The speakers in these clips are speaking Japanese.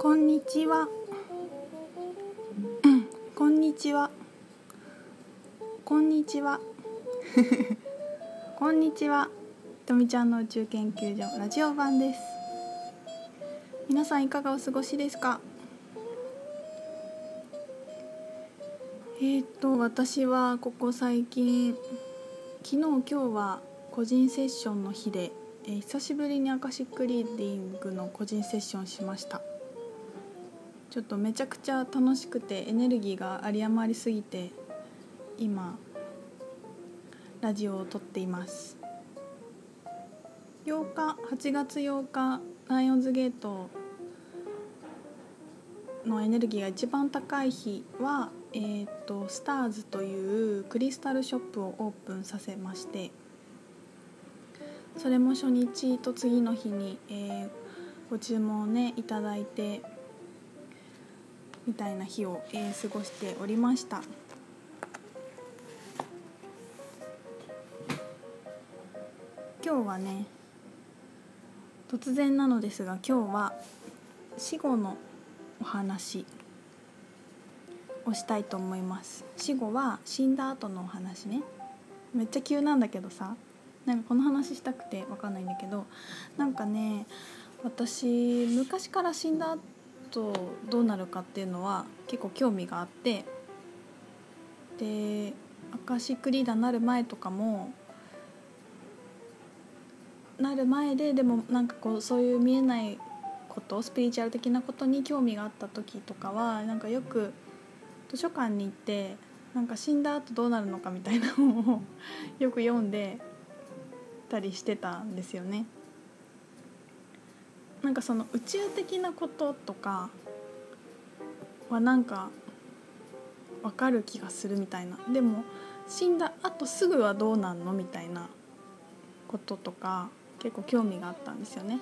こんにちは。こんにちは。こんにちは。こんにちは。とみちゃんの宇宙研究所ラジオ版です。皆さんいかがお過ごしですか？えー、っと私はここ最近昨日今日は個人セッションの日で、えー久しぶりにアカシックリーディングの個人セッションしました。ちょっとめちゃくちゃ楽しくてエネルギーが有り余りすぎて今ラジオを撮っています。8日8月8日ライオンズゲートのエネルギーが一番高い日は、えー、とスターズというクリスタルショップをオープンさせましてそれも初日と次の日に、えーご注文をねいただいてみたいな日を、えー過ごしておりました。今日はね突然なのですが今日は死後のお話。をしたいと思います。死後は死んだ後のお話ね。めっちゃ急なんだけどさ。なんかこの話したくてわかんないんだけどなんかね私昔から死んだ後どうなるかっていうのは結構興味があってでアカシックリーダーになる前とかもなる前ででもなんかこうそういう見えないことスピリチュアル的なことに興味があった時とかはなんかよく図書館に行ってなんか死んだ後どうなるのかみたいなのを よく読んでたりしてたんですよね。なんかその宇宙的なこととかはなんかわかる気がするみたいなでも死んだ後すぐはどうなんのみたいなこととか結構興味があったんですよね。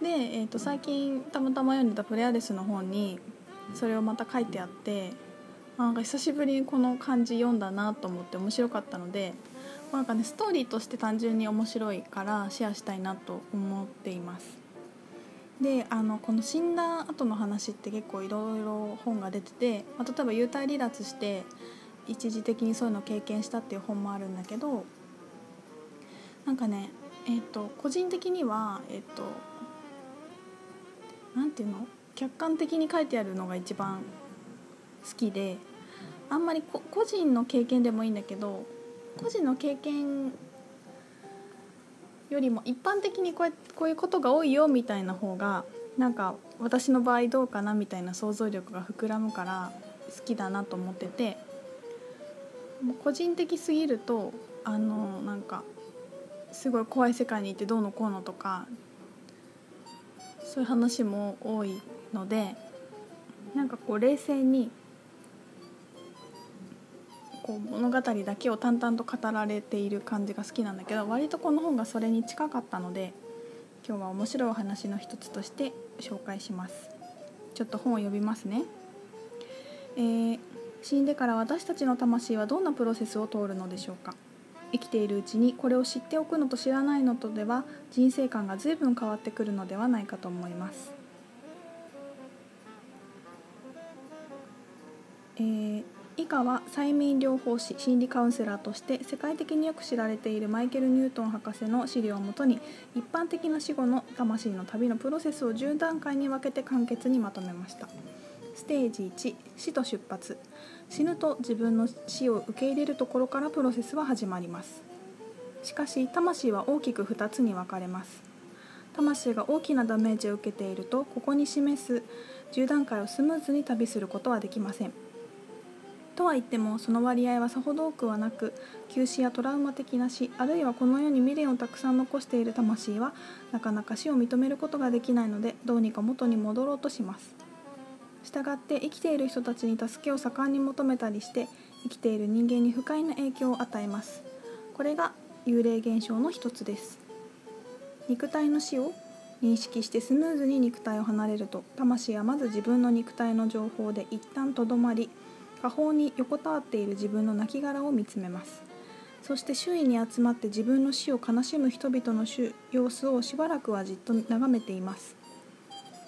で、えー、と最近たまたま読んでたプレアデスの本にそれをまた書いてあってあなんか久しぶりにこの漢字読んだなと思って面白かったのでなんかねストーリーとして単純に面白いからシェアしたいなと思っています。であのこの死んだ後の話って結構いろいろ本が出てて、まあ、例えば幽体離脱して一時的にそういうのを経験したっていう本もあるんだけどなんかねえっ、と個人的にはえっ、となんていうの？客観的に書いてあるのが一番好きであんまりこ個人の経験でもいいんだけど個人の経験よりも一般的にこうやこういうことが多いよみたいな方がなんか私の場合どうかなみたいな想像力が膨らむから好きだなと思ってて個人的すぎるとあのなんかすごい怖い世界にいてどうのこうのとかそういう話も多いのでなんかこう冷静にこう物語だけを淡々と語られている感じが好きなんだけど割とこの本がそれに近かったので今日は面白いお話の一つとして紹介します。ちょっと本を読みますね、えー死んでから私たちの魂はどんなプロセスを通るのでしょうか。生きているうちにこれを知っておくのと知らないのとでは人生観が随分変わってくるのではないかと思います。えー以下は催眠療法士心理カウンセラーとして世界的によく知られているマイケル・ニュートン博士の資料をもとに一般的な死後の魂の旅のプロセスを10段階に分けて簡潔にまとめました。ステージ1死と出発。死ぬと自分の死を受け入れるところからプロセスは始まります。しかし魂は大きく2つに分かれます。魂が大きなダメージを受けているとここに示す10段階をスムーズに旅することはできません。とは言ってもその割合はさほど多くはなく急死やトラウマ的な死あるいはこの世に未練をたくさん残している魂はなかなか死を認めることができないのでどうにか元に戻ろうとします。したがって生きている人たちに助けを盛んに求めたりして生きている人間に不快な影響を与えます。これが幽霊現象の一つです。肉体の死を認識してスムーズに肉体を離れると魂はまず自分の肉体の情報で一旦とどまり下方に横たわっている自分の亡骸を見つめます。そして周囲に集まって自分の死を悲しむ人々の様子をしばらくはじっと眺めています。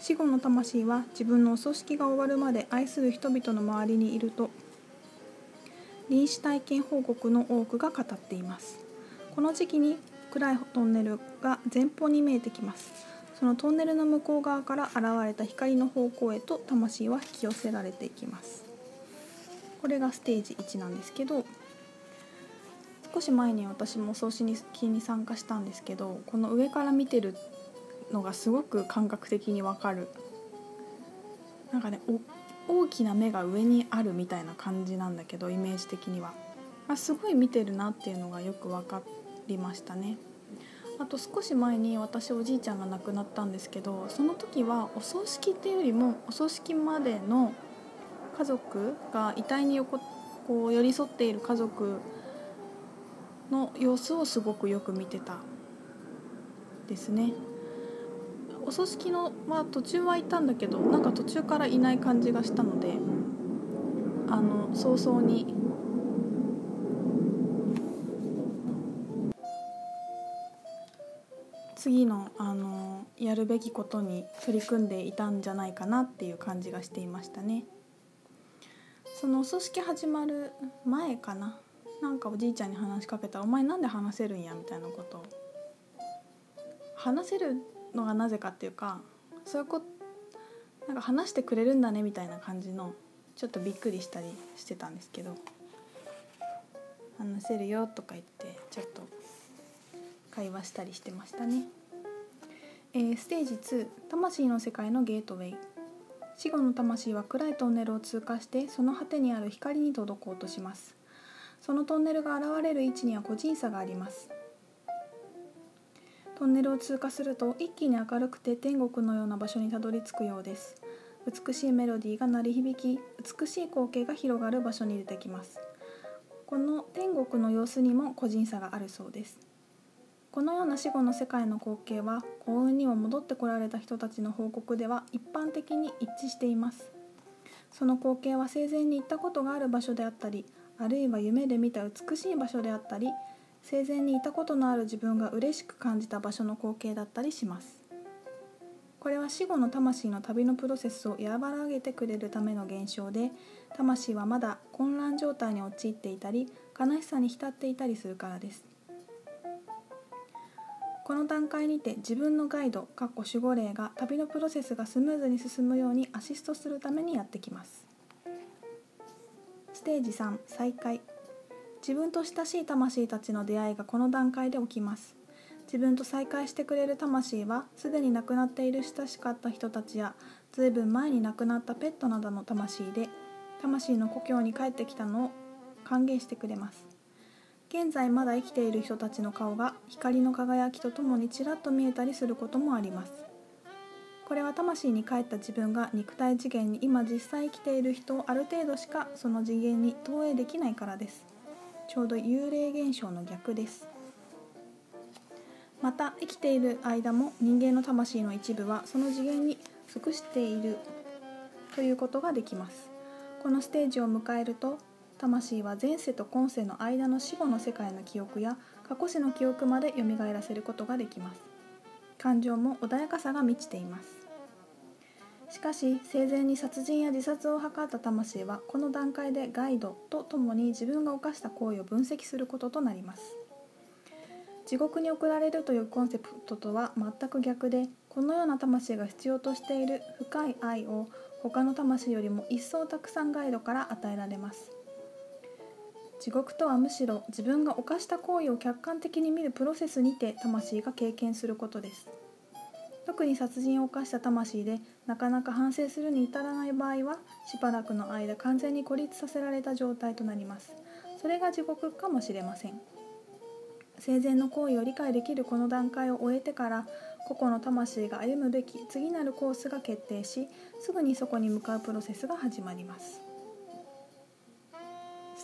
死後の魂は自分のお葬式が終わるまで愛する人々の周りにいると臨死体験報告の多くが語っています。この時期に暗いトンネルが前方に見えてきます。そのトンネルの向こう側から現れた光の方向へと魂は引き寄せられていきます。これがステージ1なんですけど少し前に私も葬式に参加したんですけどこの上から見てるのがすごく感覚的にわかる。なんかね大きな目が上にあるみたいな感じなんだけどイメージ的には。あすごい見てるなっていうのがよく分かりましたね。あと少し前に私おじいちゃんが亡くなったんですけどその時はお葬式っていうよりもお葬式までの家族が遺体に横こう寄り添っている家族の様子をすごくよく見てたですねお葬式のまあ途中はいたんだけどなんか途中からいない感じがしたのであの早々に次のあのやるべきことに取り組んでいたんじゃないかなっていう感じがしていましたね。そのお葬式始まる前かな。なんかおじいちゃんに話しかけたら「お前なんで話せるんや」みたいなこと。を話せるのがなぜかっていうかそういうことなんか話してくれるんだねみたいな感じのちょっとびっくりしたりしてたんですけど「話せるよ」とか言ってちょっと会話したりしてましたね。えー、ステージ2魂の世界のゲートウェイ。死後の魂は暗いトンネルを通過してその果てにある光に届こうとします。そのトンネルが現れる位置には個人差があります。トンネルを通過すると一気に明るくて天国のような場所にたどり着くようです。美しいメロディーが鳴り響き美しい光景が広がる場所に出てきます。この天国の様子にも個人差があるそうです。このような死後の世界の光景は幸運にも戻ってこられた人たちの報告では一般的に一致しています。その光景は生前に行ったことがある場所であったりあるいは夢で見た美しい場所であったり生前にいたことのある自分が嬉しく感じた場所の光景だったりします。これは死後の魂の旅のプロセスを和らげてくれるための現象で魂はまだ混乱状態に陥っていたり悲しさに浸っていたりするからです。この段階にて自分のガイド守護霊が旅のプロセスがスムーズに進むようにアシストするためにやってきます。ステージ3再会自分と親しい魂たちの出会いがこの段階で起きます。自分と再会してくれる魂はすでに亡くなっている親しかった人たちやずいぶん前に亡くなったペットなどの魂で魂の故郷に帰ってきたのを歓迎してくれます。現在まだ生きている人たちの顔が光の輝きとともにちらっと見えたりすることもあります。これは魂に帰った自分が肉体次元に今実際生きている人をある程度しかその次元に投影できないからです。ちょうど幽霊現象の逆です。また生きている間も人間の魂の一部はその次元に属しているということができます。このステージを迎えると魂は前世と今世の間の死後の世界の記憶や過去世の記憶まで蘇らせることができます。感情も穏やかさが満ちています。しかし生前に殺人や自殺を図った魂はこの段階でガイドとともに自分が犯した行為を分析することとなります。地獄に送られるというコンセプトとは全く逆でこのような魂が必要としている深い愛を他の魂よりも一層たくさんガイドから与えられます。地獄とはむしろ自分が犯した行為を客観的に見るプロセスにて魂が経験することです。特に殺人を犯した魂でなかなか反省するに至らない場合はしばらくの間完全に孤立させられた状態となります。それが地獄かもしれません。生前の行為を理解できるこの段階を終えてから個々の魂が歩むべき次なるコースが決定しすぐにそこに向かうプロセスが始まります。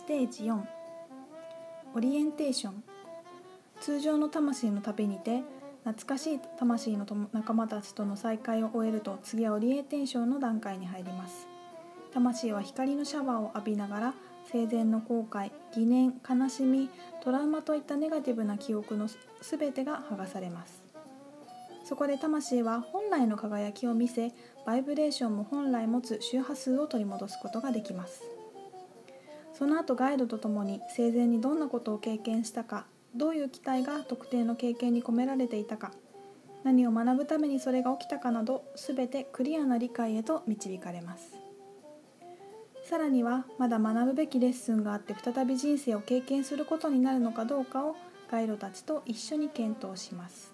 テージ4オリエンテーション。通常の魂の旅にて懐かしい魂の仲間たちとの再会を終えると次はオリエンテーションの段階に入ります。魂は光のシャワーを浴びながら生前の後悔疑念悲しみトラウマといったネガティブな記憶の全てが剥がされます。そこで魂は本来の輝きを見せバイブレーションも本来持つ周波数を取り戻すことができます。その後ガイドとともに生前にどんなことを経験したかどういう期待が特定の経験に込められていたか何を学ぶためにそれが起きたかなど全てクリアな理解へと導かれます。さらにはまだ学ぶべきレッスンがあって再び人生を経験することになるのかどうかをガイドたちと一緒に検討します。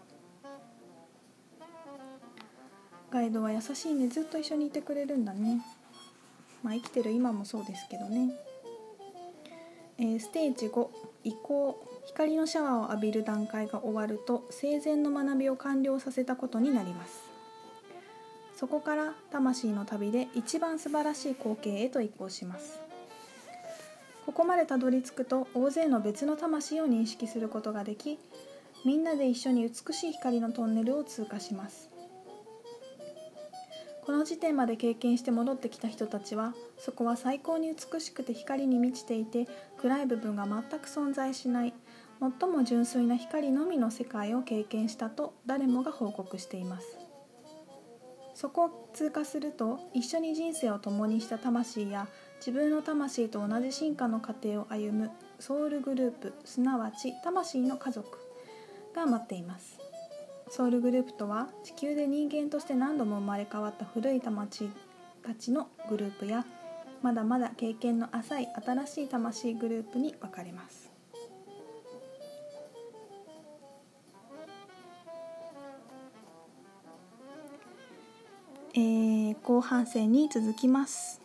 ガイドは優しいねずっと一緒にいてくれるんだね。まあ生きてる今もそうですけどね、えー、ステージ5移行光のシャワーを浴びる段階が終わると生前の学びを完了させたことになります。そこから魂の旅で一番素晴らしい光景へと移行します。ここまでたどり着くと大勢の別の魂を認識することができみんなで一緒に美しい光のトンネルを通過します。この時点まで経験して戻ってきた人たちはそこは最高に美しくて光に満ちていて暗い部分が全く存在しない最も純粋な光のみの世界を経験したと誰もが報告しています。そこを通過すると一緒に人生を共にした魂や自分の魂と同じ進化の過程を歩むソウルグループすなわち魂の家族が待っています。ソウルグループとは地球で人間として何度も生まれ変わった古い魂たちのグループやまだまだ経験の浅い新しい魂グループに分かれます。えー、後半戦に続きます。